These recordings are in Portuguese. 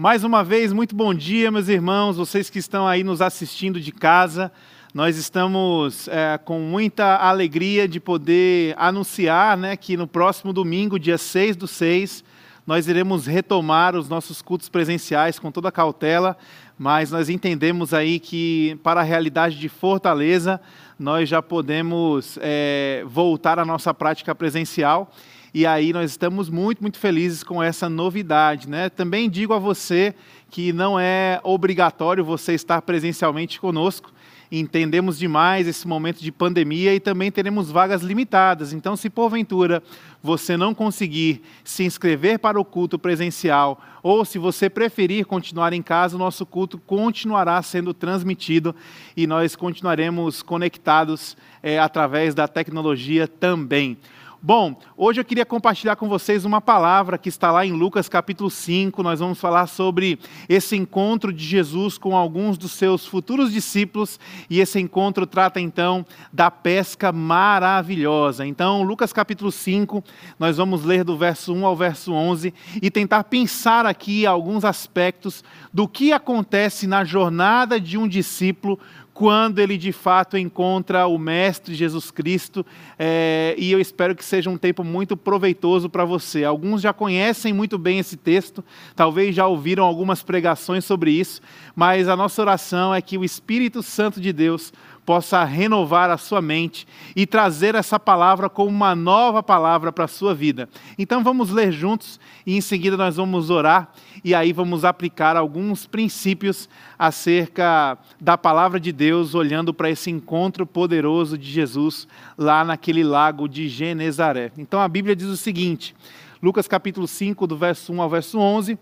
Mais uma vez, muito bom dia, meus irmãos, vocês que estão aí nos assistindo de casa. Nós estamos é, com muita alegria de poder anunciar né, que no próximo domingo, dia 6 do 6, nós iremos retomar os nossos cultos presenciais com toda a cautela, mas nós entendemos aí que para a realidade de Fortaleza, nós já podemos é, voltar à nossa prática presencial. E aí nós estamos muito, muito felizes com essa novidade. Né? Também digo a você que não é obrigatório você estar presencialmente conosco. Entendemos demais esse momento de pandemia e também teremos vagas limitadas. Então, se porventura você não conseguir se inscrever para o culto presencial ou se você preferir continuar em casa, o nosso culto continuará sendo transmitido e nós continuaremos conectados é, através da tecnologia também. Bom, hoje eu queria compartilhar com vocês uma palavra que está lá em Lucas capítulo 5. Nós vamos falar sobre esse encontro de Jesus com alguns dos seus futuros discípulos, e esse encontro trata então da pesca maravilhosa. Então, Lucas capítulo 5, nós vamos ler do verso 1 ao verso 11 e tentar pensar aqui alguns aspectos do que acontece na jornada de um discípulo quando ele de fato encontra o Mestre Jesus Cristo, é, e eu espero que seja um tempo muito proveitoso para você. Alguns já conhecem muito bem esse texto, talvez já ouviram algumas pregações sobre isso, mas a nossa oração é que o Espírito Santo de Deus possa renovar a sua mente e trazer essa palavra como uma nova palavra para a sua vida. Então vamos ler juntos e em seguida nós vamos orar e aí vamos aplicar alguns princípios acerca da palavra de Deus, olhando para esse encontro poderoso de Jesus lá naquele lago de Genezaré. Então a Bíblia diz o seguinte, Lucas capítulo 5, do verso 1 ao verso 11,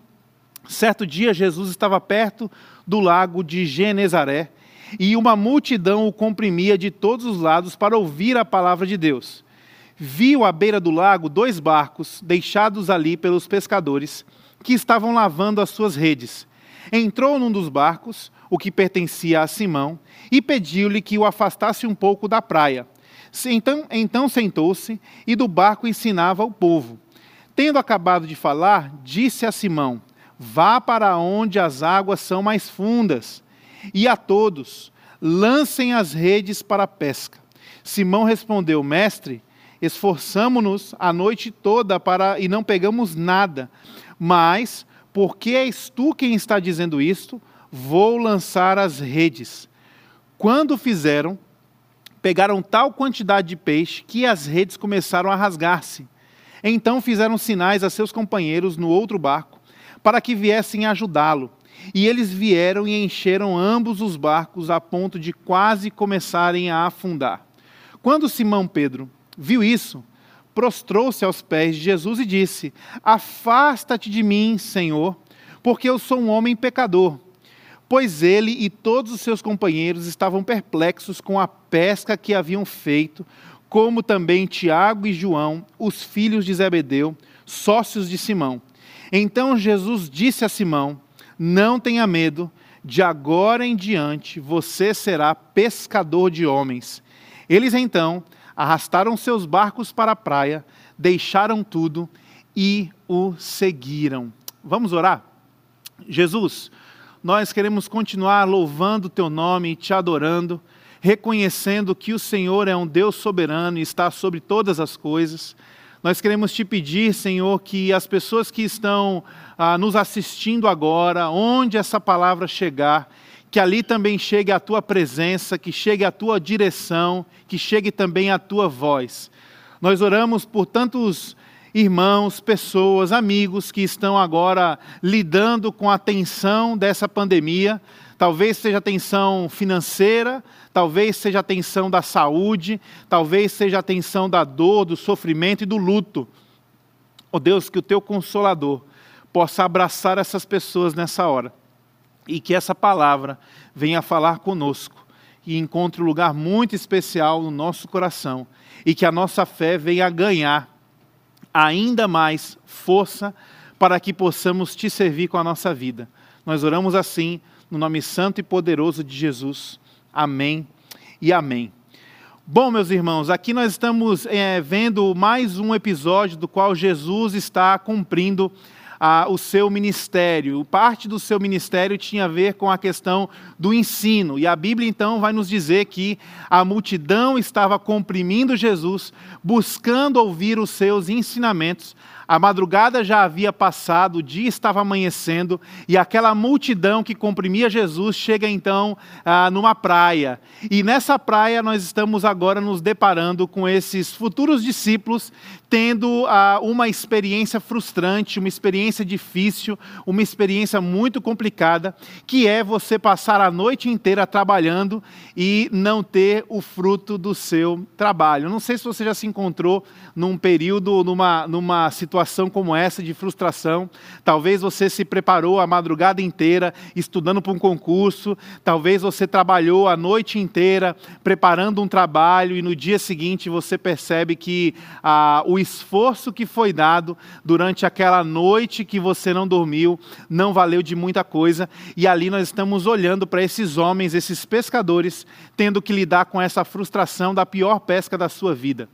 certo dia Jesus estava perto do lago de Genezaré, e uma multidão o comprimia de todos os lados para ouvir a palavra de Deus. Viu à beira do lago dois barcos deixados ali pelos pescadores que estavam lavando as suas redes. Entrou num dos barcos, o que pertencia a Simão, e pediu-lhe que o afastasse um pouco da praia. Então, então sentou-se e do barco ensinava o povo. Tendo acabado de falar, disse a Simão: Vá para onde as águas são mais fundas e a todos: lancem as redes para a pesca. Simão respondeu: Mestre, esforçamo-nos a noite toda para e não pegamos nada. Mas, porque és tu quem está dizendo isto, vou lançar as redes. Quando fizeram, pegaram tal quantidade de peixe que as redes começaram a rasgar-se. Então fizeram sinais a seus companheiros no outro barco, para que viessem ajudá-lo. E eles vieram e encheram ambos os barcos a ponto de quase começarem a afundar. Quando Simão Pedro viu isso, prostrou-se aos pés de Jesus e disse: Afasta-te de mim, Senhor, porque eu sou um homem pecador. Pois ele e todos os seus companheiros estavam perplexos com a pesca que haviam feito, como também Tiago e João, os filhos de Zebedeu, sócios de Simão. Então Jesus disse a Simão: não tenha medo, de agora em diante você será pescador de homens. Eles então arrastaram seus barcos para a praia, deixaram tudo e o seguiram. Vamos orar? Jesus, nós queremos continuar louvando o teu nome e te adorando, reconhecendo que o Senhor é um Deus soberano e está sobre todas as coisas. Nós queremos te pedir, Senhor, que as pessoas que estão ah, nos assistindo agora, onde essa palavra chegar, que ali também chegue a tua presença, que chegue a tua direção, que chegue também a tua voz. Nós oramos por tantos irmãos, pessoas, amigos que estão agora lidando com a tensão dessa pandemia. Talvez seja a tensão financeira, talvez seja a tensão da saúde, talvez seja a tensão da dor, do sofrimento e do luto. Oh Deus, que o teu consolador possa abraçar essas pessoas nessa hora e que essa palavra venha falar conosco e encontre um lugar muito especial no nosso coração e que a nossa fé venha ganhar ainda mais força para que possamos te servir com a nossa vida. Nós oramos assim, no nome santo e poderoso de Jesus. Amém e amém. Bom, meus irmãos, aqui nós estamos é, vendo mais um episódio do qual Jesus está cumprindo ah, o seu ministério. Parte do seu ministério tinha a ver com a questão do ensino. E a Bíblia então vai nos dizer que a multidão estava comprimindo Jesus, buscando ouvir os seus ensinamentos. A madrugada já havia passado, o dia estava amanhecendo e aquela multidão que comprimia Jesus chega então ah, numa praia. E nessa praia nós estamos agora nos deparando com esses futuros discípulos tendo ah, uma experiência frustrante, uma experiência difícil, uma experiência muito complicada, que é você passar a noite inteira trabalhando e não ter o fruto do seu trabalho. Não sei se você já se encontrou num período, numa, numa situação como essa de frustração. Talvez você se preparou a madrugada inteira estudando para um concurso, talvez você trabalhou a noite inteira preparando um trabalho e no dia seguinte você percebe que ah, o esforço que foi dado durante aquela noite que você não dormiu não valeu de muita coisa. E ali nós estamos olhando para esses homens, esses pescadores, tendo que lidar com essa frustração da pior pesca da sua vida.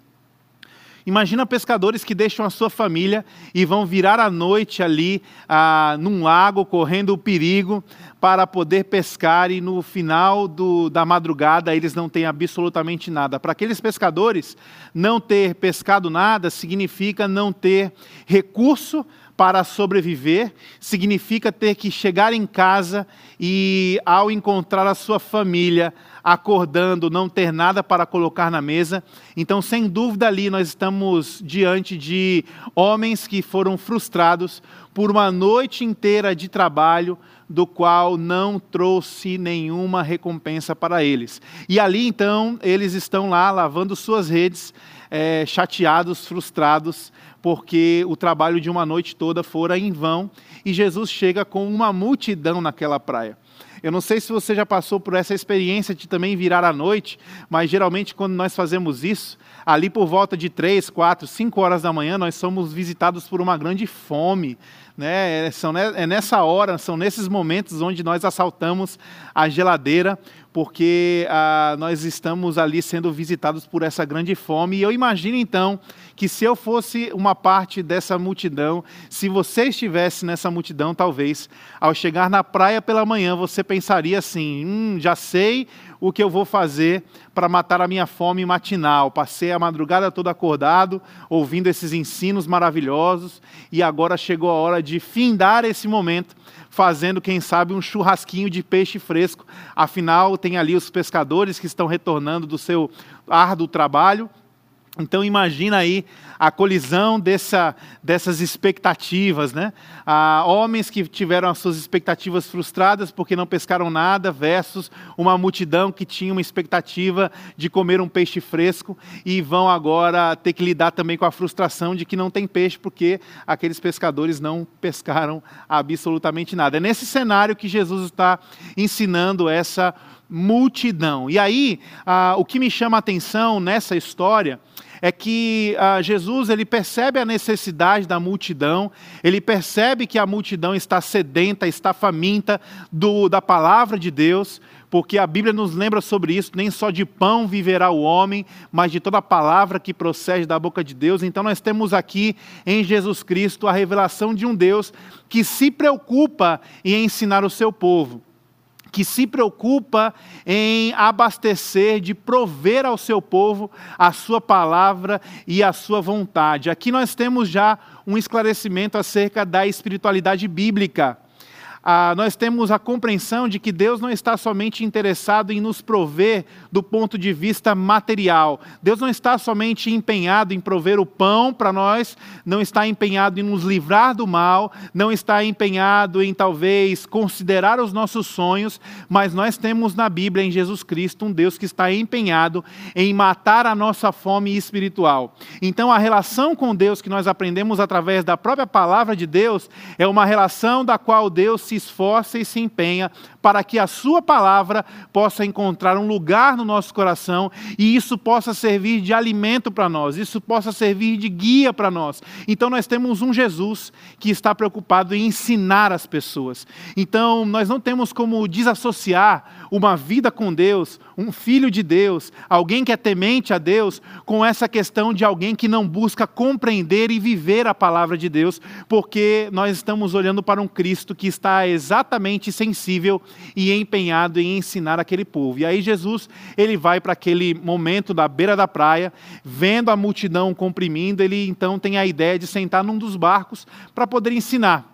Imagina pescadores que deixam a sua família e vão virar a noite ali ah, num lago, correndo o perigo para poder pescar e no final do, da madrugada eles não têm absolutamente nada. Para aqueles pescadores, não ter pescado nada significa não ter recurso para sobreviver, significa ter que chegar em casa e, ao encontrar a sua família, acordando, não ter nada para colocar na mesa. Então, sem dúvida, ali nós estamos diante de homens que foram frustrados por uma noite inteira de trabalho, do qual não trouxe nenhuma recompensa para eles. E ali, então, eles estão lá lavando suas redes, é, chateados, frustrados, porque o trabalho de uma noite toda fora em vão, e Jesus chega com uma multidão naquela praia. Eu não sei se você já passou por essa experiência de também virar à noite, mas geralmente quando nós fazemos isso, ali por volta de três, quatro, cinco horas da manhã, nós somos visitados por uma grande fome. Né? É, são, é nessa hora, são nesses momentos onde nós assaltamos a geladeira, porque ah, nós estamos ali sendo visitados por essa grande fome. E eu imagino então que se eu fosse uma parte dessa multidão, se você estivesse nessa multidão, talvez, ao chegar na praia pela manhã, você pensaria assim: hum, já sei o que eu vou fazer para matar a minha fome matinal. Passei a madrugada toda acordado, ouvindo esses ensinos maravilhosos, e agora chegou a hora de findar esse momento fazendo, quem sabe, um churrasquinho de peixe fresco. Afinal, tem ali os pescadores que estão retornando do seu árduo trabalho então imagina aí a colisão dessa, dessas expectativas, né? Ah, homens que tiveram as suas expectativas frustradas porque não pescaram nada, versus uma multidão que tinha uma expectativa de comer um peixe fresco e vão agora ter que lidar também com a frustração de que não tem peixe porque aqueles pescadores não pescaram absolutamente nada. É nesse cenário que Jesus está ensinando essa multidão. E aí, ah, o que me chama a atenção nessa história é que ah, Jesus ele percebe a necessidade da multidão, ele percebe que a multidão está sedenta, está faminta do, da palavra de Deus, porque a Bíblia nos lembra sobre isso, nem só de pão viverá o homem, mas de toda a palavra que procede da boca de Deus. Então nós temos aqui em Jesus Cristo a revelação de um Deus que se preocupa em ensinar o seu povo que se preocupa em abastecer, de prover ao seu povo a sua palavra e a sua vontade. Aqui nós temos já um esclarecimento acerca da espiritualidade bíblica ah, nós temos a compreensão de que Deus não está somente interessado em nos prover do ponto de vista material. Deus não está somente empenhado em prover o pão para nós, não está empenhado em nos livrar do mal, não está empenhado em talvez considerar os nossos sonhos, mas nós temos na Bíblia, em Jesus Cristo, um Deus que está empenhado em matar a nossa fome espiritual. Então, a relação com Deus que nós aprendemos através da própria palavra de Deus é uma relação da qual Deus se esforça e se empenha para que a Sua palavra possa encontrar um lugar no nosso coração e isso possa servir de alimento para nós, isso possa servir de guia para nós. Então, nós temos um Jesus que está preocupado em ensinar as pessoas. Então, nós não temos como desassociar uma vida com Deus, um filho de Deus, alguém que é temente a Deus, com essa questão de alguém que não busca compreender e viver a palavra de Deus, porque nós estamos olhando para um Cristo que está exatamente sensível e empenhado em ensinar aquele povo. E aí Jesus, ele vai para aquele momento da beira da praia, vendo a multidão comprimindo, ele então tem a ideia de sentar num dos barcos para poder ensinar.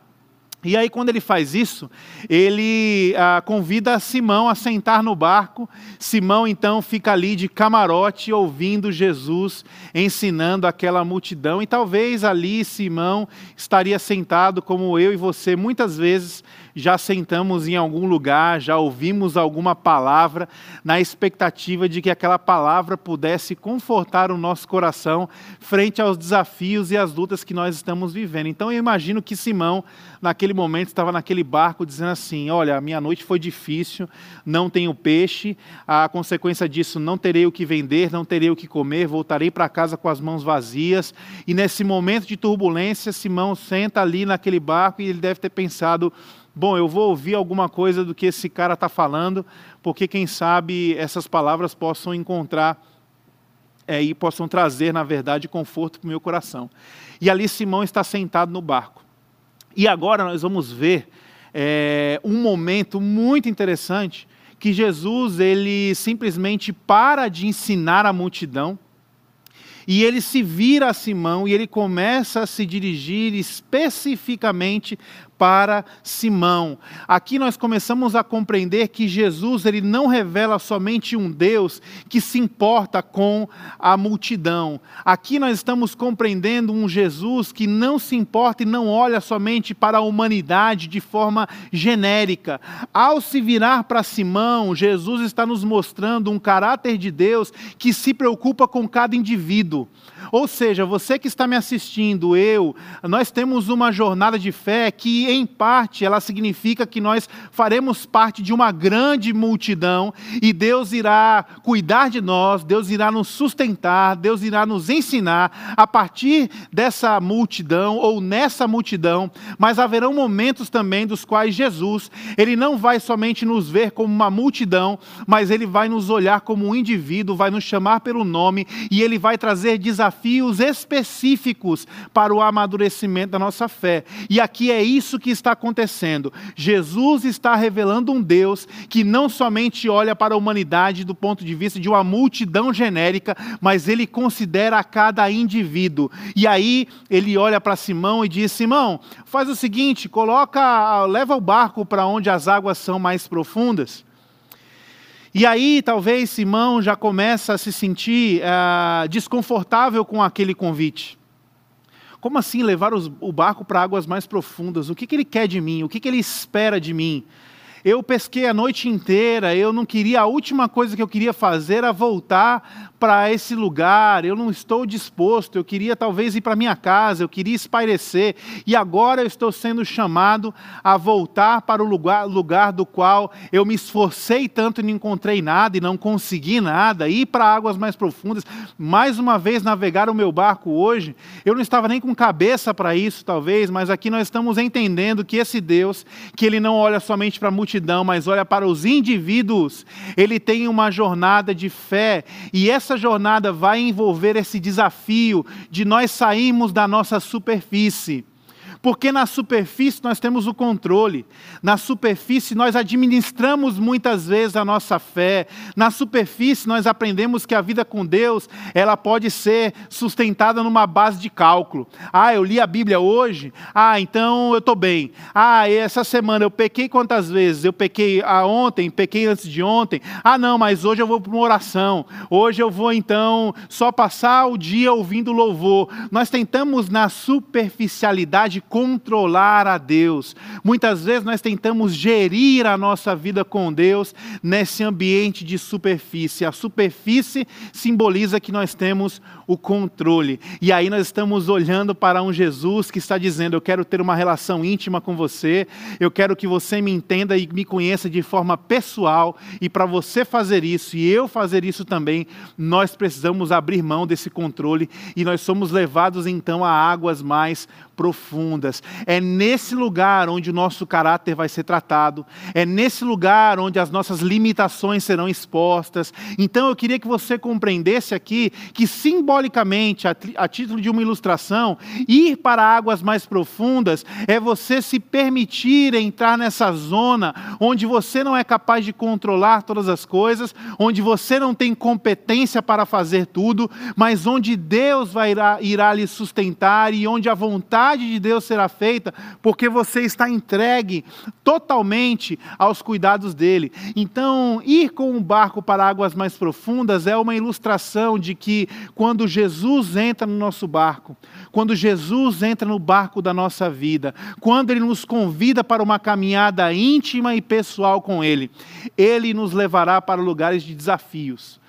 E aí, quando ele faz isso, ele ah, convida Simão a sentar no barco. Simão, então, fica ali de camarote, ouvindo Jesus ensinando aquela multidão. E talvez ali Simão estaria sentado, como eu e você, muitas vezes já sentamos em algum lugar, já ouvimos alguma palavra, na expectativa de que aquela palavra pudesse confortar o nosso coração frente aos desafios e às lutas que nós estamos vivendo. Então eu imagino que Simão, naquele momento, estava naquele barco dizendo assim: Olha, a minha noite foi difícil, não tenho peixe, a consequência disso, não terei o que vender, não terei o que comer, voltarei para casa com as mãos vazias. E nesse momento de turbulência, Simão senta ali naquele barco e ele deve ter pensado bom, eu vou ouvir alguma coisa do que esse cara está falando, porque quem sabe essas palavras possam encontrar é, e possam trazer, na verdade, conforto para o meu coração. E ali Simão está sentado no barco. E agora nós vamos ver é, um momento muito interessante que Jesus ele simplesmente para de ensinar a multidão e ele se vira a Simão e ele começa a se dirigir especificamente para Simão. Aqui nós começamos a compreender que Jesus ele não revela somente um Deus que se importa com a multidão. Aqui nós estamos compreendendo um Jesus que não se importa e não olha somente para a humanidade de forma genérica. Ao se virar para Simão, Jesus está nos mostrando um caráter de Deus que se preocupa com cada indivíduo. Ou seja, você que está me assistindo, eu, nós temos uma jornada de fé que, em parte, ela significa que nós faremos parte de uma grande multidão e Deus irá cuidar de nós, Deus irá nos sustentar, Deus irá nos ensinar a partir dessa multidão ou nessa multidão, mas haverão momentos também dos quais Jesus, ele não vai somente nos ver como uma multidão, mas ele vai nos olhar como um indivíduo, vai nos chamar pelo nome e ele vai trazer desafios desafios específicos para o amadurecimento da nossa fé. E aqui é isso que está acontecendo. Jesus está revelando um Deus que não somente olha para a humanidade do ponto de vista de uma multidão genérica, mas ele considera a cada indivíduo. E aí ele olha para Simão e diz: Simão, faz o seguinte, coloca, leva o barco para onde as águas são mais profundas. E aí, talvez Simão já começa a se sentir uh, desconfortável com aquele convite. Como assim levar os, o barco para águas mais profundas? O que, que ele quer de mim? O que, que ele espera de mim? Eu pesquei a noite inteira, eu não queria, a última coisa que eu queria fazer era voltar para esse lugar, eu não estou disposto, eu queria talvez ir para minha casa, eu queria espairecer, e agora eu estou sendo chamado a voltar para o lugar, lugar do qual eu me esforcei tanto e não encontrei nada e não consegui nada, ir para águas mais profundas, mais uma vez navegar o meu barco hoje. Eu não estava nem com cabeça para isso, talvez, mas aqui nós estamos entendendo que esse Deus, que ele não olha somente para a multidão, mas olha para os indivíduos, ele tem uma jornada de fé, e essa essa jornada vai envolver esse desafio de nós sairmos da nossa superfície porque na superfície nós temos o controle, na superfície nós administramos muitas vezes a nossa fé, na superfície nós aprendemos que a vida com Deus, ela pode ser sustentada numa base de cálculo. Ah, eu li a Bíblia hoje, ah, então eu estou bem. Ah, essa semana eu pequei quantas vezes? Eu pequei ah, ontem, pequei antes de ontem. Ah, não, mas hoje eu vou para uma oração. Hoje eu vou então só passar o dia ouvindo louvor. Nós tentamos na superficialidade controlar a Deus. Muitas vezes nós tentamos gerir a nossa vida com Deus nesse ambiente de superfície. A superfície simboliza que nós temos o controle. E aí nós estamos olhando para um Jesus que está dizendo: Eu quero ter uma relação íntima com você, eu quero que você me entenda e me conheça de forma pessoal. E para você fazer isso e eu fazer isso também, nós precisamos abrir mão desse controle e nós somos levados então a águas mais profundas. É nesse lugar onde o nosso caráter vai ser tratado, é nesse lugar onde as nossas limitações serão expostas. Então eu queria que você compreendesse aqui que simbolicamente, a, a título de uma ilustração, ir para águas mais profundas é você se permitir entrar nessa zona onde você não é capaz de controlar todas as coisas, onde você não tem competência para fazer tudo, mas onde Deus vai irá, irá lhe sustentar e onde a vontade de Deus será feita, porque você está entregue totalmente aos cuidados dele. Então, ir com um barco para águas mais profundas é uma ilustração de que quando Jesus entra no nosso barco, quando Jesus entra no barco da nossa vida, quando ele nos convida para uma caminhada íntima e pessoal com ele, ele nos levará para lugares de desafios.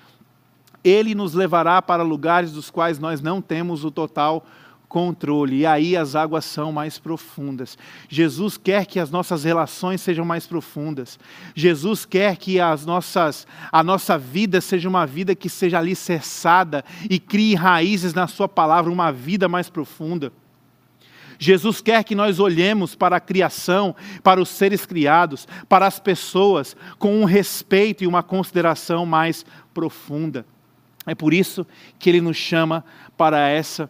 Ele nos levará para lugares dos quais nós não temos o total controle, e aí as águas são mais profundas. Jesus quer que as nossas relações sejam mais profundas. Jesus quer que as nossas, a nossa vida seja uma vida que seja alicerçada e crie raízes na Sua palavra, uma vida mais profunda. Jesus quer que nós olhemos para a criação, para os seres criados, para as pessoas, com um respeito e uma consideração mais profunda. É por isso que Ele nos chama para essa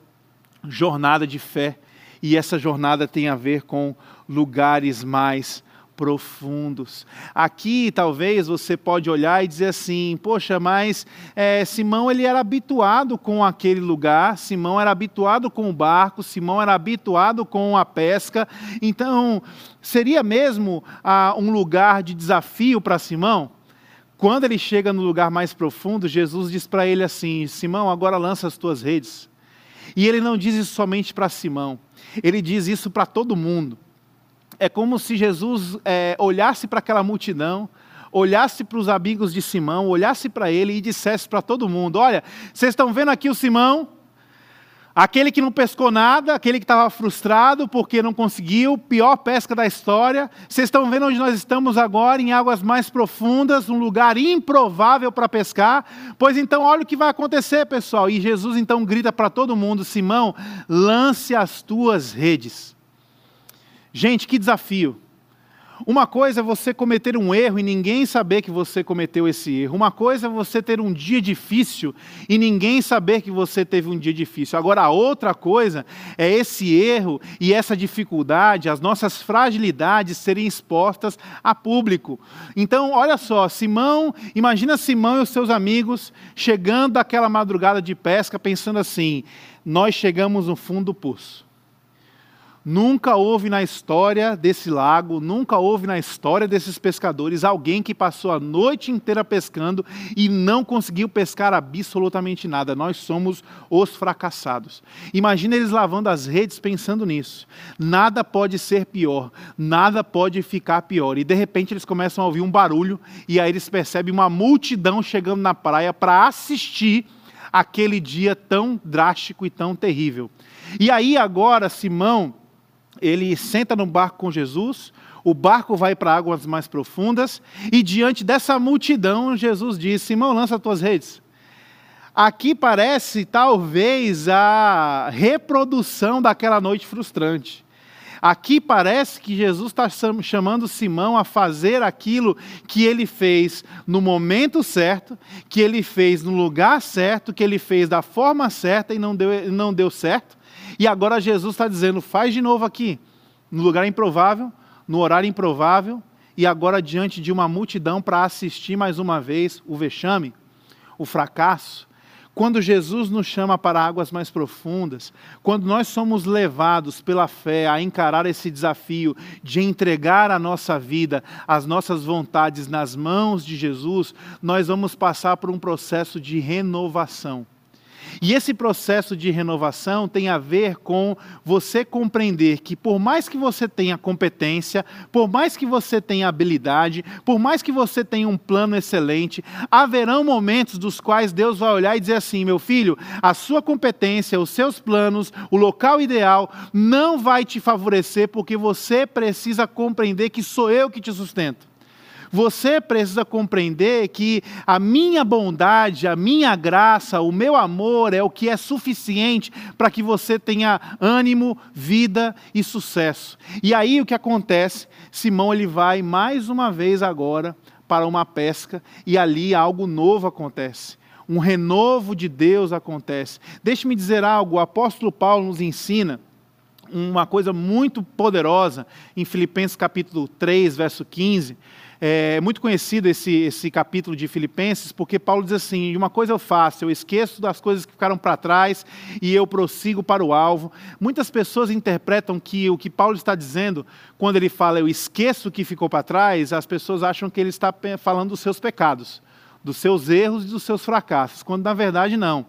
jornada de fé, e essa jornada tem a ver com lugares mais profundos. Aqui, talvez, você pode olhar e dizer assim, poxa, mas é, Simão ele era habituado com aquele lugar, Simão era habituado com o barco, Simão era habituado com a pesca, então, seria mesmo ah, um lugar de desafio para Simão? Quando ele chega no lugar mais profundo, Jesus diz para ele assim, Simão, agora lança as tuas redes. E ele não diz isso somente para Simão, ele diz isso para todo mundo. É como se Jesus é, olhasse para aquela multidão, olhasse para os amigos de Simão, olhasse para ele e dissesse para todo mundo: Olha, vocês estão vendo aqui o Simão? Aquele que não pescou nada, aquele que estava frustrado porque não conseguiu, pior pesca da história. Vocês estão vendo onde nós estamos agora, em águas mais profundas, um lugar improvável para pescar. Pois então, olha o que vai acontecer, pessoal. E Jesus então grita para todo mundo: Simão, lance as tuas redes. Gente, que desafio. Uma coisa é você cometer um erro e ninguém saber que você cometeu esse erro. Uma coisa é você ter um dia difícil e ninguém saber que você teve um dia difícil. Agora, a outra coisa é esse erro e essa dificuldade, as nossas fragilidades serem expostas a público. Então, olha só, Simão, imagina Simão e os seus amigos chegando daquela madrugada de pesca pensando assim: nós chegamos no fundo do poço. Nunca houve na história desse lago, nunca houve na história desses pescadores alguém que passou a noite inteira pescando e não conseguiu pescar absolutamente nada. Nós somos os fracassados. Imagina eles lavando as redes pensando nisso. Nada pode ser pior, nada pode ficar pior. E de repente eles começam a ouvir um barulho e aí eles percebem uma multidão chegando na praia para assistir aquele dia tão drástico e tão terrível. E aí agora Simão ele senta no barco com Jesus, o barco vai para águas mais profundas, e diante dessa multidão, Jesus diz: Simão, lança as tuas redes. Aqui parece talvez a reprodução daquela noite frustrante. Aqui parece que Jesus está chamando Simão a fazer aquilo que ele fez no momento certo, que ele fez no lugar certo, que ele fez da forma certa e não deu, não deu certo. E agora Jesus está dizendo: faz de novo aqui, no lugar improvável, no horário improvável, e agora diante de uma multidão para assistir mais uma vez o vexame, o fracasso. Quando Jesus nos chama para águas mais profundas, quando nós somos levados pela fé a encarar esse desafio de entregar a nossa vida, as nossas vontades nas mãos de Jesus, nós vamos passar por um processo de renovação. E esse processo de renovação tem a ver com você compreender que, por mais que você tenha competência, por mais que você tenha habilidade, por mais que você tenha um plano excelente, haverão momentos dos quais Deus vai olhar e dizer assim: meu filho, a sua competência, os seus planos, o local ideal não vai te favorecer porque você precisa compreender que sou eu que te sustento. Você precisa compreender que a minha bondade, a minha graça, o meu amor é o que é suficiente para que você tenha ânimo, vida e sucesso. E aí o que acontece? Simão ele vai mais uma vez agora para uma pesca e ali algo novo acontece um renovo de Deus acontece. Deixe-me dizer algo, o apóstolo Paulo nos ensina uma coisa muito poderosa em Filipenses capítulo 3, verso 15. É muito conhecido esse, esse capítulo de Filipenses, porque Paulo diz assim: uma coisa eu faço, eu esqueço das coisas que ficaram para trás e eu prossigo para o alvo. Muitas pessoas interpretam que o que Paulo está dizendo, quando ele fala eu esqueço o que ficou para trás, as pessoas acham que ele está falando dos seus pecados, dos seus erros e dos seus fracassos, quando na verdade não.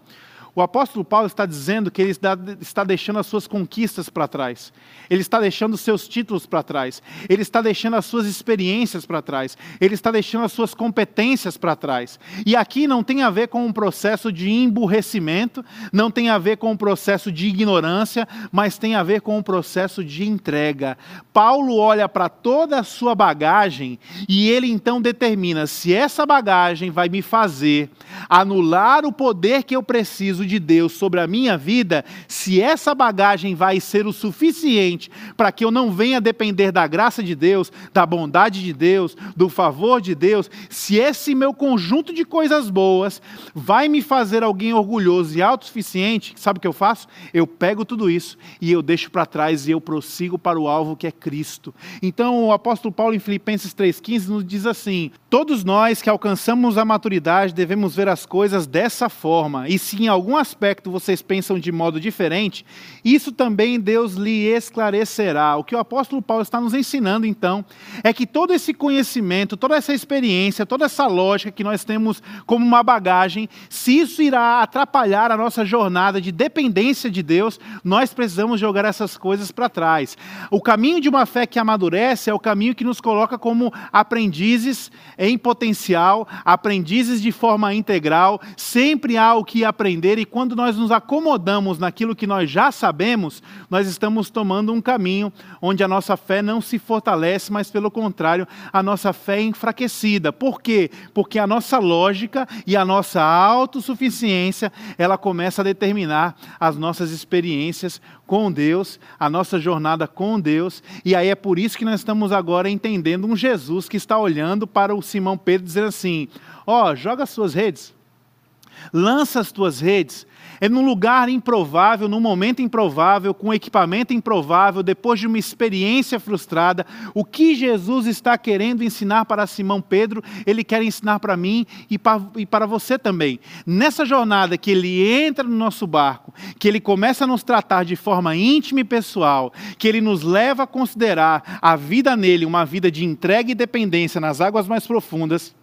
O apóstolo Paulo está dizendo que ele está deixando as suas conquistas para trás, ele está deixando os seus títulos para trás, ele está deixando as suas experiências para trás, ele está deixando as suas competências para trás. E aqui não tem a ver com um processo de emburrecimento, não tem a ver com um processo de ignorância, mas tem a ver com um processo de entrega. Paulo olha para toda a sua bagagem e ele então determina se essa bagagem vai me fazer anular o poder que eu preciso de Deus sobre a minha vida, se essa bagagem vai ser o suficiente para que eu não venha depender da graça de Deus, da bondade de Deus, do favor de Deus, se esse meu conjunto de coisas boas vai me fazer alguém orgulhoso e autossuficiente, sabe o que eu faço? Eu pego tudo isso e eu deixo para trás e eu prossigo para o alvo que é Cristo. Então o apóstolo Paulo em Filipenses 3,15 nos diz assim: Todos nós que alcançamos a maturidade devemos ver as coisas dessa forma, e se em algum aspecto vocês pensam de modo diferente, isso também Deus lhe esclarecerá. O que o apóstolo Paulo está nos ensinando, então, é que todo esse conhecimento, toda essa experiência, toda essa lógica que nós temos como uma bagagem, se isso irá atrapalhar a nossa jornada de dependência de Deus, nós precisamos jogar essas coisas para trás. O caminho de uma fé que amadurece é o caminho que nos coloca como aprendizes em potencial, aprendizes de forma integral, sempre há o que aprender e quando nós nos acomodamos naquilo que nós já sabemos, nós estamos tomando um caminho onde a nossa fé não se fortalece, mas pelo contrário, a nossa fé é enfraquecida. Por quê? Porque a nossa lógica e a nossa autossuficiência, ela começa a determinar as nossas experiências com Deus, a nossa jornada com Deus, e aí é por isso que nós estamos agora entendendo um Jesus que está olhando para o Simão Pedro dizendo assim: ó, oh, joga as suas redes lança as tuas redes. É num lugar improvável, num momento improvável, com equipamento improvável, depois de uma experiência frustrada. O que Jesus está querendo ensinar para Simão Pedro, ele quer ensinar para mim e para, e para você também. Nessa jornada que ele entra no nosso barco, que ele começa a nos tratar de forma íntima e pessoal, que ele nos leva a considerar a vida nele uma vida de entrega e dependência nas águas mais profundas,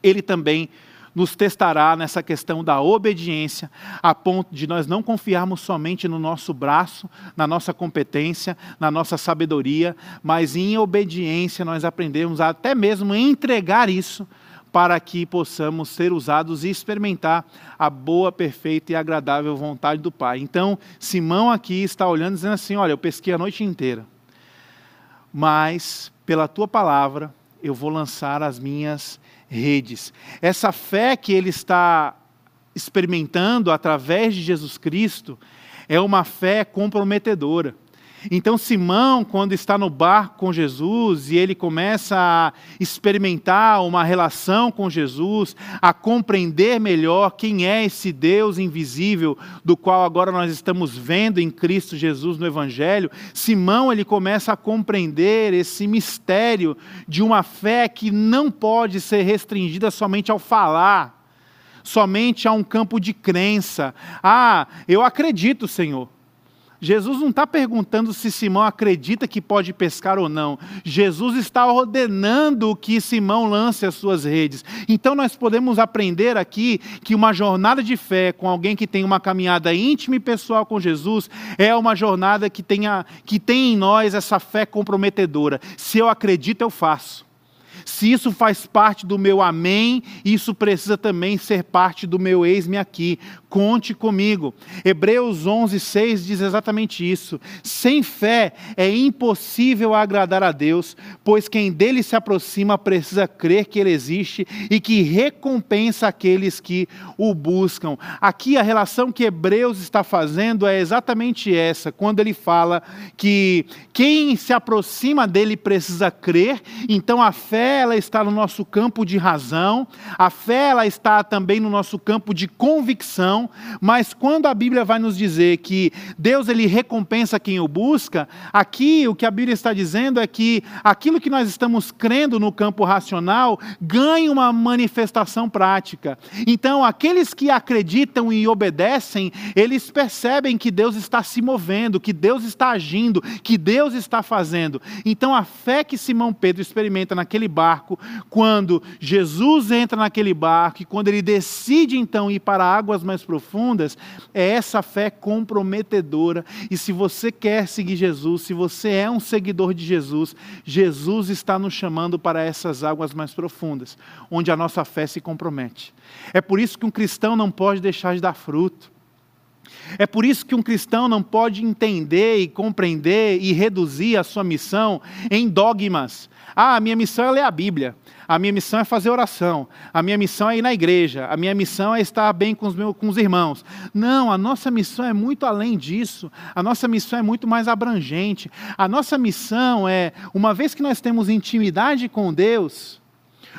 ele também nos testará nessa questão da obediência, a ponto de nós não confiarmos somente no nosso braço, na nossa competência, na nossa sabedoria, mas em obediência nós aprendemos a até mesmo entregar isso para que possamos ser usados e experimentar a boa, perfeita e agradável vontade do Pai. Então, Simão aqui está olhando dizendo assim: Olha, eu pesquei a noite inteira, mas pela tua palavra eu vou lançar as minhas redes. Essa fé que ele está experimentando através de Jesus Cristo é uma fé comprometedora. Então, Simão, quando está no barco com Jesus e ele começa a experimentar uma relação com Jesus, a compreender melhor quem é esse Deus invisível do qual agora nós estamos vendo em Cristo Jesus no Evangelho, Simão ele começa a compreender esse mistério de uma fé que não pode ser restringida somente ao falar, somente a um campo de crença. Ah, eu acredito, Senhor Jesus não está perguntando se Simão acredita que pode pescar ou não. Jesus está ordenando que Simão lance as suas redes. Então nós podemos aprender aqui que uma jornada de fé com alguém que tem uma caminhada íntima e pessoal com Jesus é uma jornada que, tenha, que tem em nós essa fé comprometedora. Se eu acredito, eu faço. Se isso faz parte do meu amém, isso precisa também ser parte do meu eis-me aqui. Conte comigo. Hebreus 11, 6 diz exatamente isso. Sem fé é impossível agradar a Deus, pois quem dele se aproxima precisa crer que ele existe e que recompensa aqueles que o buscam. Aqui a relação que Hebreus está fazendo é exatamente essa, quando ele fala que quem se aproxima dele precisa crer, então a fé ela está no nosso campo de razão, a fé ela está também no nosso campo de convicção mas quando a Bíblia vai nos dizer que Deus ele recompensa quem o busca, aqui o que a Bíblia está dizendo é que aquilo que nós estamos crendo no campo racional ganha uma manifestação prática. Então, aqueles que acreditam e obedecem, eles percebem que Deus está se movendo, que Deus está agindo, que Deus está fazendo. Então, a fé que Simão Pedro experimenta naquele barco, quando Jesus entra naquele barco e quando ele decide então ir para águas mais profundas, é essa fé comprometedora. E se você quer seguir Jesus, se você é um seguidor de Jesus, Jesus está nos chamando para essas águas mais profundas, onde a nossa fé se compromete. É por isso que um cristão não pode deixar de dar fruto. É por isso que um cristão não pode entender e compreender e reduzir a sua missão em dogmas. Ah, a minha missão é ler a Bíblia. A minha missão é fazer oração. A minha missão é ir na igreja. A minha missão é estar bem com os, meus, com os irmãos. Não, a nossa missão é muito além disso. A nossa missão é muito mais abrangente. A nossa missão é, uma vez que nós temos intimidade com Deus,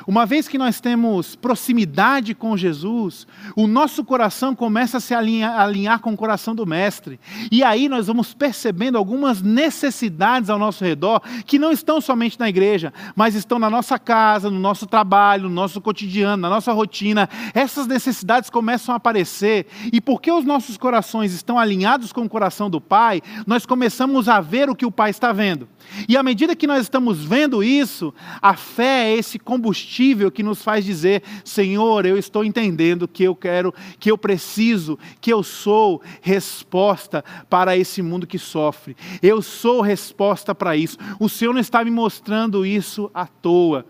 uma vez que nós temos proximidade com Jesus, o nosso coração começa a se alinhar, alinhar, com o coração do Mestre. E aí nós vamos percebendo algumas necessidades ao nosso redor que não estão somente na igreja, mas estão na nossa casa, no nosso trabalho, no nosso cotidiano, na nossa rotina. Essas necessidades começam a aparecer. E porque os nossos corações estão alinhados com o coração do Pai, nós começamos a ver o que o Pai está vendo. E à medida que nós estamos vendo isso, a fé é esse combustível que nos faz dizer: Senhor, eu estou entendendo que eu quero, que eu preciso, que eu sou resposta para esse mundo que sofre. Eu sou resposta para isso. O Senhor não está me mostrando isso à toa.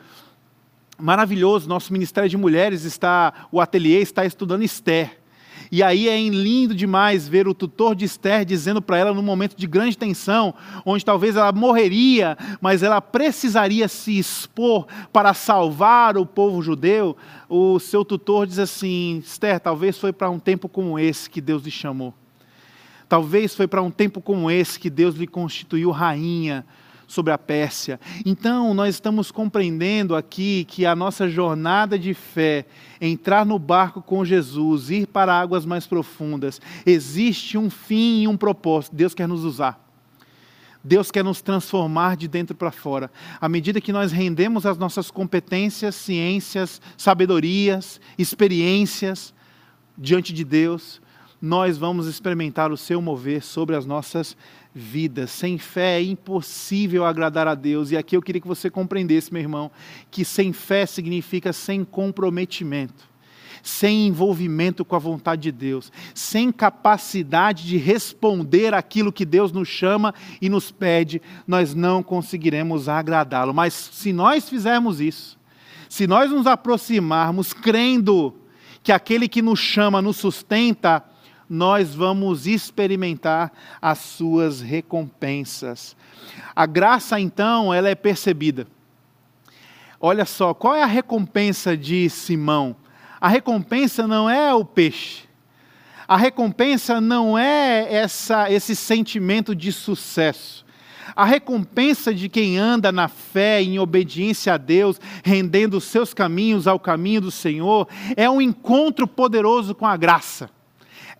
Maravilhoso, nosso Ministério de Mulheres está, o ateliê está estudando Esther. E aí é lindo demais ver o tutor de Esther dizendo para ela, num momento de grande tensão, onde talvez ela morreria, mas ela precisaria se expor para salvar o povo judeu. O seu tutor diz assim: Esther, talvez foi para um tempo como esse que Deus lhe chamou. Talvez foi para um tempo como esse que Deus lhe constituiu rainha sobre a Pérsia. Então, nós estamos compreendendo aqui que a nossa jornada de fé, entrar no barco com Jesus, ir para águas mais profundas, existe um fim e um propósito. Deus quer nos usar. Deus quer nos transformar de dentro para fora. À medida que nós rendemos as nossas competências, ciências, sabedorias, experiências diante de Deus, nós vamos experimentar o seu mover sobre as nossas vida. Sem fé é impossível agradar a Deus. E aqui eu queria que você compreendesse, meu irmão, que sem fé significa sem comprometimento, sem envolvimento com a vontade de Deus, sem capacidade de responder aquilo que Deus nos chama e nos pede, nós não conseguiremos agradá-lo. Mas se nós fizermos isso, se nós nos aproximarmos crendo que aquele que nos chama nos sustenta, nós vamos experimentar as suas recompensas. A graça, então, ela é percebida. Olha só, qual é a recompensa de Simão? A recompensa não é o peixe. A recompensa não é essa, esse sentimento de sucesso. A recompensa de quem anda na fé, em obediência a Deus, rendendo os seus caminhos ao caminho do Senhor, é um encontro poderoso com a graça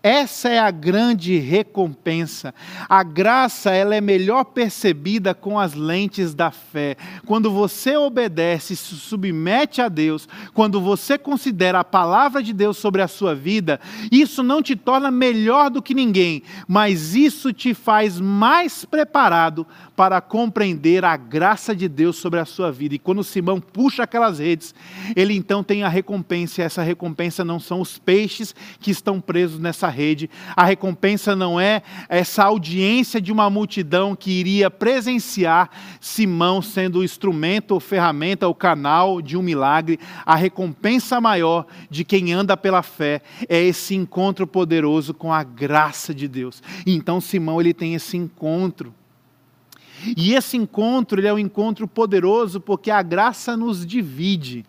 Essa é a grande recompensa. A graça, ela é melhor percebida com as lentes da fé. Quando você obedece, se submete a Deus, quando você considera a palavra de Deus sobre a sua vida, isso não te torna melhor do que ninguém, mas isso te faz mais preparado para compreender a graça de Deus sobre a sua vida. E quando Simão puxa aquelas redes, ele então tem a recompensa, essa recompensa não são os peixes que estão presos nessa rede, a recompensa não é essa audiência de uma multidão que iria presenciar Simão sendo o instrumento ou ferramenta, o canal de um milagre, a recompensa maior de quem anda pela fé é esse encontro poderoso com a graça de Deus. Então Simão ele tem esse encontro e esse encontro ele é um encontro poderoso porque a graça nos divide.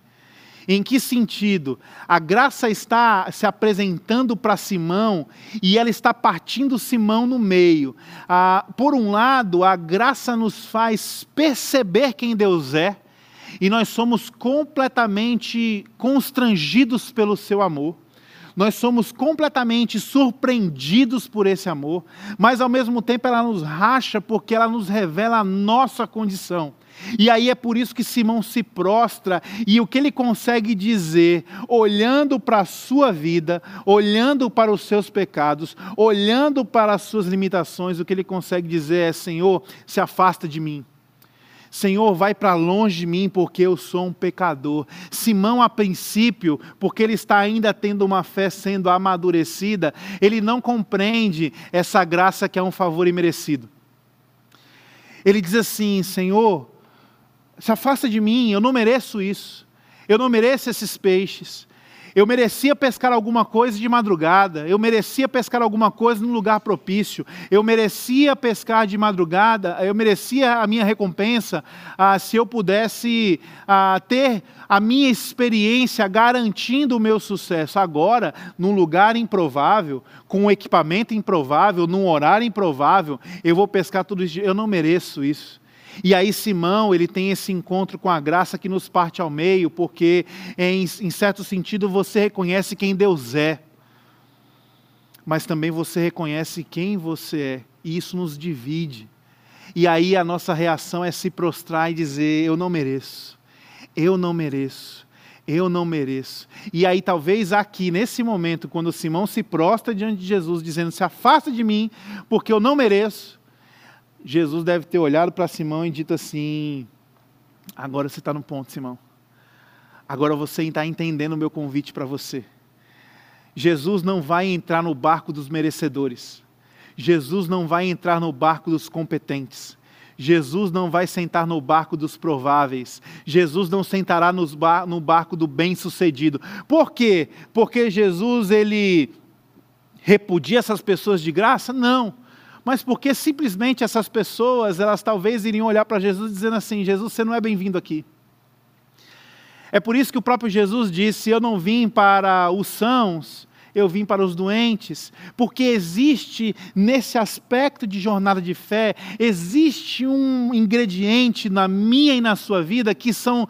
Em que sentido? A graça está se apresentando para Simão e ela está partindo Simão no meio. Ah, por um lado, a graça nos faz perceber quem Deus é e nós somos completamente constrangidos pelo seu amor nós somos completamente surpreendidos por esse amor, mas ao mesmo tempo ela nos racha porque ela nos revela a nossa condição. E aí é por isso que Simão se prostra e o que ele consegue dizer, olhando para a sua vida, olhando para os seus pecados, olhando para as suas limitações, o que ele consegue dizer é: Senhor, se afasta de mim. Senhor, vai para longe de mim, porque eu sou um pecador. Simão, a princípio, porque ele está ainda tendo uma fé sendo amadurecida, ele não compreende essa graça que é um favor imerecido. Ele diz assim: Senhor, se afasta de mim, eu não mereço isso, eu não mereço esses peixes, eu merecia pescar alguma coisa de madrugada, eu merecia pescar alguma coisa num lugar propício, eu merecia pescar de madrugada, eu merecia a minha recompensa ah, se eu pudesse ah, ter a minha experiência garantindo o meu sucesso. Agora, num lugar improvável, com um equipamento improvável, num horário improvável, eu vou pescar tudo isso. Eu não mereço isso. E aí Simão, ele tem esse encontro com a graça que nos parte ao meio, porque em, em certo sentido você reconhece quem Deus é, mas também você reconhece quem você é, e isso nos divide. E aí a nossa reação é se prostrar e dizer: Eu não mereço, eu não mereço, eu não mereço. E aí, talvez aqui, nesse momento, quando Simão se prostra diante de Jesus, dizendo: Se afasta de mim, porque eu não mereço, Jesus deve ter olhado para Simão e dito assim: agora você está no ponto, Simão. Agora você está entendendo o meu convite para você. Jesus não vai entrar no barco dos merecedores. Jesus não vai entrar no barco dos competentes. Jesus não vai sentar no barco dos prováveis. Jesus não sentará no barco do bem-sucedido. Por quê? Porque Jesus ele repudia essas pessoas de graça? Não mas porque simplesmente essas pessoas, elas talvez iriam olhar para Jesus dizendo assim: Jesus, você não é bem-vindo aqui. É por isso que o próprio Jesus disse: Eu não vim para os sãos, eu vim para os doentes, porque existe nesse aspecto de jornada de fé, existe um ingrediente na minha e na sua vida que são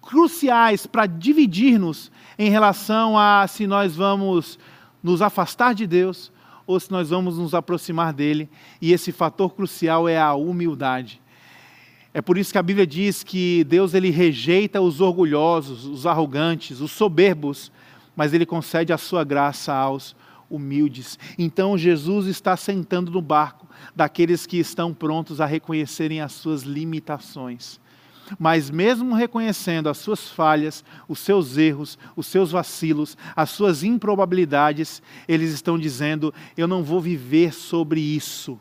cruciais para dividir-nos em relação a se nós vamos nos afastar de Deus ou se nós vamos nos aproximar dele, e esse fator crucial é a humildade. É por isso que a Bíblia diz que Deus ele rejeita os orgulhosos, os arrogantes, os soberbos, mas ele concede a sua graça aos humildes. Então Jesus está sentando no barco daqueles que estão prontos a reconhecerem as suas limitações mas mesmo reconhecendo as suas falhas, os seus erros, os seus vacilos, as suas improbabilidades, eles estão dizendo: eu não vou viver sobre isso.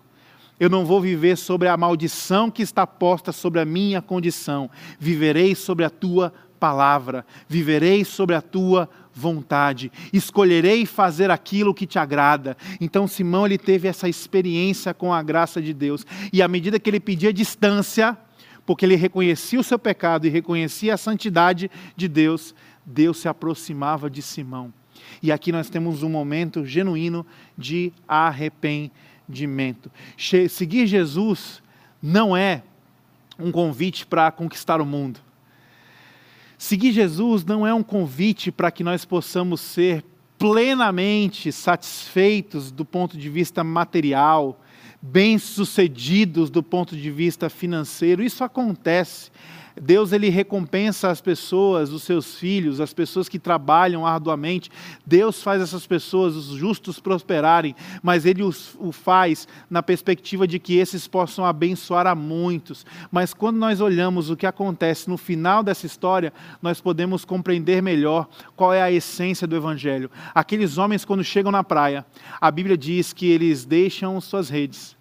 Eu não vou viver sobre a maldição que está posta sobre a minha condição. Viverei sobre a tua palavra, viverei sobre a tua vontade, escolherei fazer aquilo que te agrada. Então Simão ele teve essa experiência com a graça de Deus, e à medida que ele pedia distância, porque ele reconhecia o seu pecado e reconhecia a santidade de Deus, Deus se aproximava de Simão. E aqui nós temos um momento genuíno de arrependimento. Seguir Jesus não é um convite para conquistar o mundo. Seguir Jesus não é um convite para que nós possamos ser plenamente satisfeitos do ponto de vista material, bem-sucedidos do ponto de vista financeiro. Isso acontece. Deus ele recompensa as pessoas, os seus filhos, as pessoas que trabalham arduamente. Deus faz essas pessoas, os justos, prosperarem, mas ele os, o faz na perspectiva de que esses possam abençoar a muitos. Mas quando nós olhamos o que acontece no final dessa história, nós podemos compreender melhor qual é a essência do evangelho. Aqueles homens quando chegam na praia, a Bíblia diz que eles deixam suas redes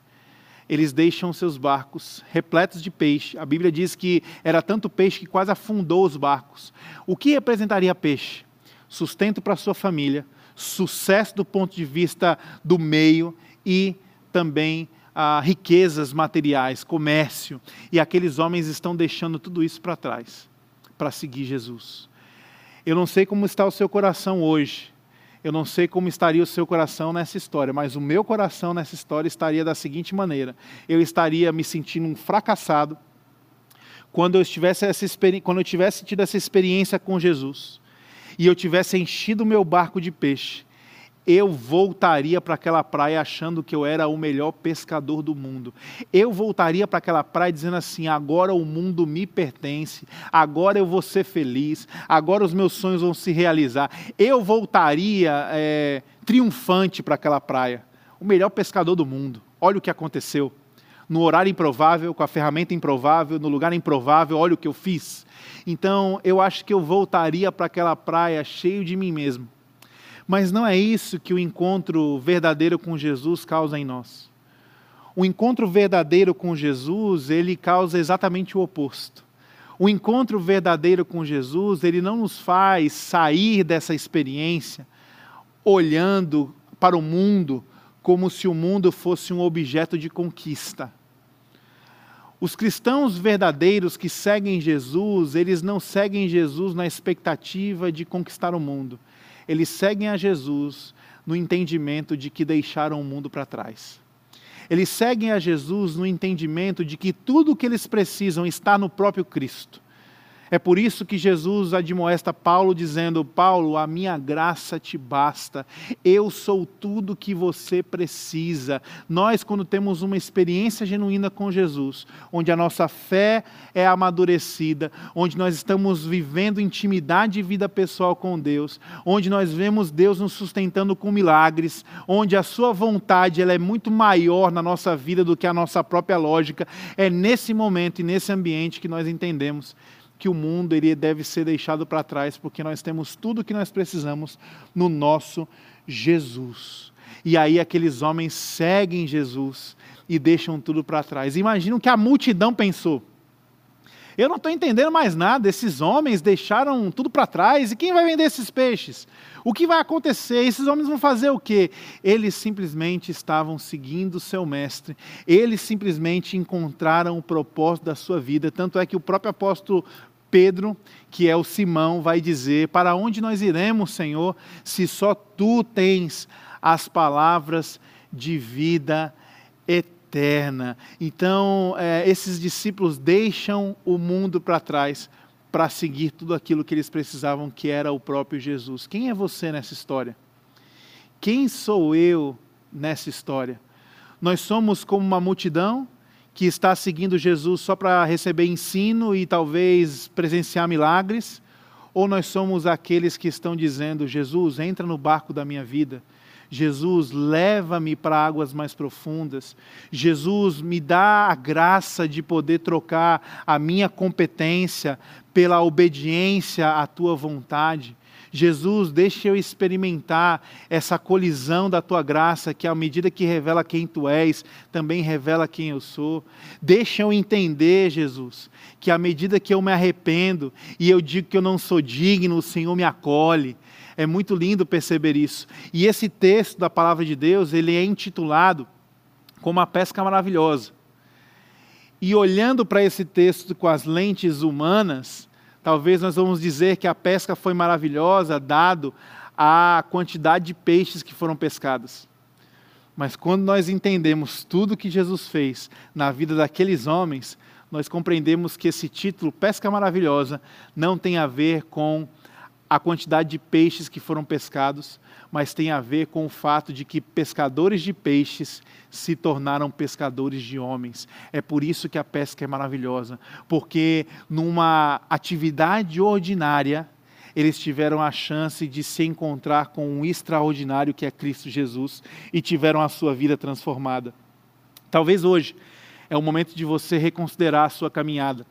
eles deixam seus barcos repletos de peixe. A Bíblia diz que era tanto peixe que quase afundou os barcos. O que representaria peixe? Sustento para sua família, sucesso do ponto de vista do meio e também ah, riquezas materiais, comércio. E aqueles homens estão deixando tudo isso para trás para seguir Jesus. Eu não sei como está o seu coração hoje, eu não sei como estaria o seu coração nessa história, mas o meu coração nessa história estaria da seguinte maneira: eu estaria me sentindo um fracassado quando eu estivesse essa quando eu tivesse tido essa experiência com Jesus e eu tivesse enchido o meu barco de peixe eu voltaria para aquela praia achando que eu era o melhor pescador do mundo. Eu voltaria para aquela praia dizendo assim: agora o mundo me pertence, agora eu vou ser feliz, agora os meus sonhos vão se realizar. Eu voltaria é, triunfante para aquela praia, o melhor pescador do mundo. Olha o que aconteceu. No horário improvável, com a ferramenta improvável, no lugar improvável, olha o que eu fiz. Então, eu acho que eu voltaria para aquela praia cheio de mim mesmo mas não é isso que o encontro verdadeiro com Jesus causa em nós. O encontro verdadeiro com Jesus, ele causa exatamente o oposto. O encontro verdadeiro com Jesus, ele não nos faz sair dessa experiência olhando para o mundo como se o mundo fosse um objeto de conquista. Os cristãos verdadeiros que seguem Jesus, eles não seguem Jesus na expectativa de conquistar o mundo eles seguem a Jesus no entendimento de que deixaram o mundo para trás. Eles seguem a Jesus no entendimento de que tudo o que eles precisam está no próprio Cristo. É por isso que Jesus admoesta Paulo dizendo: Paulo, a minha graça te basta, eu sou tudo que você precisa. Nós, quando temos uma experiência genuína com Jesus, onde a nossa fé é amadurecida, onde nós estamos vivendo intimidade e vida pessoal com Deus, onde nós vemos Deus nos sustentando com milagres, onde a Sua vontade ela é muito maior na nossa vida do que a nossa própria lógica, é nesse momento e nesse ambiente que nós entendemos que o mundo ele deve ser deixado para trás, porque nós temos tudo o que nós precisamos no nosso Jesus. E aí aqueles homens seguem Jesus e deixam tudo para trás. Imaginam que a multidão pensou. Eu não estou entendendo mais nada. Esses homens deixaram tudo para trás. E quem vai vender esses peixes? O que vai acontecer? Esses homens vão fazer o quê? Eles simplesmente estavam seguindo o seu mestre. Eles simplesmente encontraram o propósito da sua vida. Tanto é que o próprio apóstolo Pedro, que é o Simão, vai dizer: Para onde nós iremos, Senhor, se só tu tens as palavras de vida eterna? Então, é, esses discípulos deixam o mundo para trás para seguir tudo aquilo que eles precisavam, que era o próprio Jesus. Quem é você nessa história? Quem sou eu nessa história? Nós somos como uma multidão que está seguindo Jesus só para receber ensino e talvez presenciar milagres? Ou nós somos aqueles que estão dizendo: Jesus, entra no barco da minha vida, Jesus, leva-me para águas mais profundas. Jesus, me dá a graça de poder trocar a minha competência pela obediência à tua vontade. Jesus, deixa eu experimentar essa colisão da tua graça, que à medida que revela quem tu és, também revela quem eu sou. Deixa eu entender, Jesus, que à medida que eu me arrependo e eu digo que eu não sou digno, o Senhor me acolhe. É muito lindo perceber isso. E esse texto da palavra de Deus, ele é intitulado como a pesca maravilhosa. E olhando para esse texto com as lentes humanas, talvez nós vamos dizer que a pesca foi maravilhosa dado a quantidade de peixes que foram pescados. Mas quando nós entendemos tudo que Jesus fez na vida daqueles homens, nós compreendemos que esse título, Pesca Maravilhosa, não tem a ver com a quantidade de peixes que foram pescados, mas tem a ver com o fato de que pescadores de peixes se tornaram pescadores de homens. É por isso que a pesca é maravilhosa, porque numa atividade ordinária, eles tiveram a chance de se encontrar com um extraordinário que é Cristo Jesus e tiveram a sua vida transformada. Talvez hoje é o momento de você reconsiderar a sua caminhada.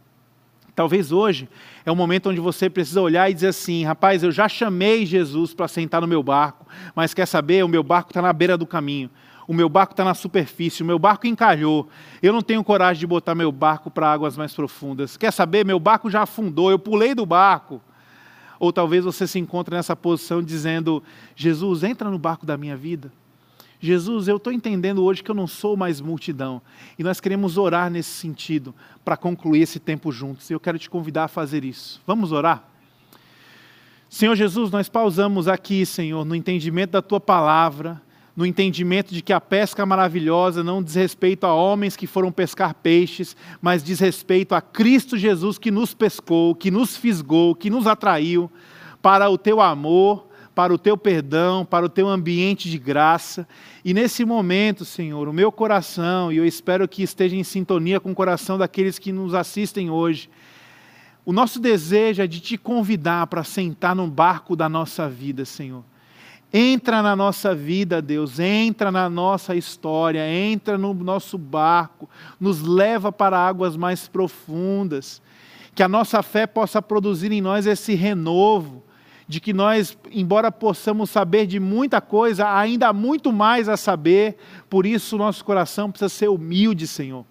Talvez hoje é o momento onde você precisa olhar e dizer assim: rapaz, eu já chamei Jesus para sentar no meu barco, mas quer saber? O meu barco está na beira do caminho, o meu barco está na superfície, o meu barco encalhou, eu não tenho coragem de botar meu barco para águas mais profundas. Quer saber? Meu barco já afundou, eu pulei do barco. Ou talvez você se encontre nessa posição dizendo: Jesus, entra no barco da minha vida. Jesus, eu estou entendendo hoje que eu não sou mais multidão. E nós queremos orar nesse sentido, para concluir esse tempo juntos. E eu quero te convidar a fazer isso. Vamos orar? Senhor Jesus, nós pausamos aqui, Senhor, no entendimento da tua palavra, no entendimento de que a pesca maravilhosa não diz respeito a homens que foram pescar peixes, mas diz respeito a Cristo Jesus que nos pescou, que nos fisgou, que nos atraiu para o teu amor para o teu perdão, para o teu ambiente de graça. E nesse momento, Senhor, o meu coração, e eu espero que esteja em sintonia com o coração daqueles que nos assistem hoje, o nosso desejo é de te convidar para sentar no barco da nossa vida, Senhor. Entra na nossa vida, Deus, entra na nossa história, entra no nosso barco, nos leva para águas mais profundas, que a nossa fé possa produzir em nós esse renovo, de que nós, embora possamos saber de muita coisa, ainda há muito mais a saber, por isso nosso coração precisa ser humilde, Senhor.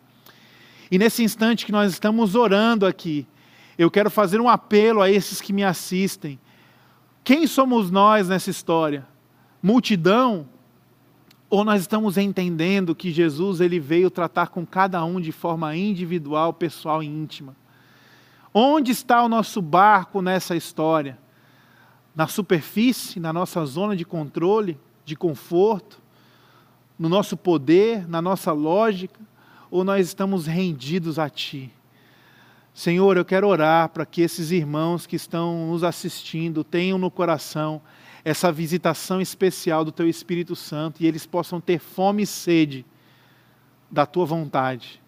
E nesse instante que nós estamos orando aqui, eu quero fazer um apelo a esses que me assistem. Quem somos nós nessa história? Multidão? Ou nós estamos entendendo que Jesus ele veio tratar com cada um de forma individual, pessoal e íntima? Onde está o nosso barco nessa história? Na superfície, na nossa zona de controle, de conforto, no nosso poder, na nossa lógica, ou nós estamos rendidos a Ti? Senhor, eu quero orar para que esses irmãos que estão nos assistindo tenham no coração essa visitação especial do Teu Espírito Santo e eles possam ter fome e sede da Tua vontade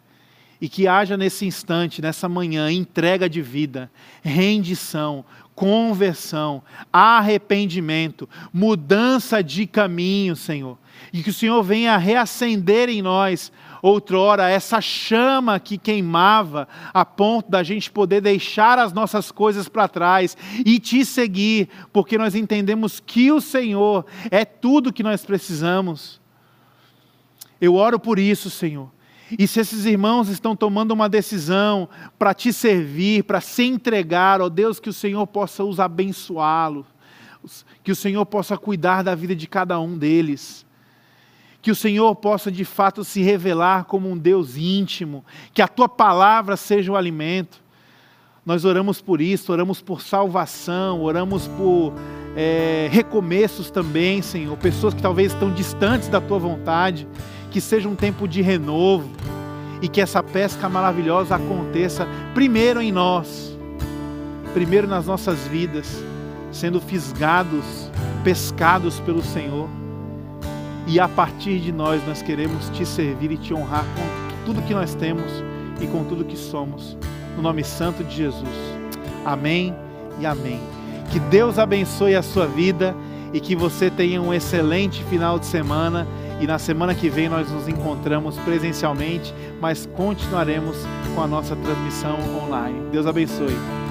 e que haja nesse instante, nessa manhã, entrega de vida, rendição, conversão, arrependimento, mudança de caminho, Senhor. E que o Senhor venha reacender em nós, outrora, essa chama que queimava, a ponto da gente poder deixar as nossas coisas para trás e te seguir, porque nós entendemos que o Senhor é tudo que nós precisamos. Eu oro por isso, Senhor e se esses irmãos estão tomando uma decisão para te servir, para se entregar, ó Deus, que o Senhor possa os abençoá-los, que o Senhor possa cuidar da vida de cada um deles, que o Senhor possa de fato se revelar como um Deus íntimo, que a tua palavra seja o alimento. Nós oramos por isso, oramos por salvação, oramos por é, recomeços também, Senhor, pessoas que talvez estão distantes da tua vontade que seja um tempo de renovo e que essa pesca maravilhosa aconteça primeiro em nós, primeiro nas nossas vidas, sendo fisgados, pescados pelo Senhor. E a partir de nós, nós queremos te servir e te honrar com tudo que nós temos e com tudo que somos. No nome santo de Jesus. Amém e amém. Que Deus abençoe a sua vida e que você tenha um excelente final de semana e na semana que vem nós nos encontramos presencialmente, mas continuaremos com a nossa transmissão online. Deus abençoe.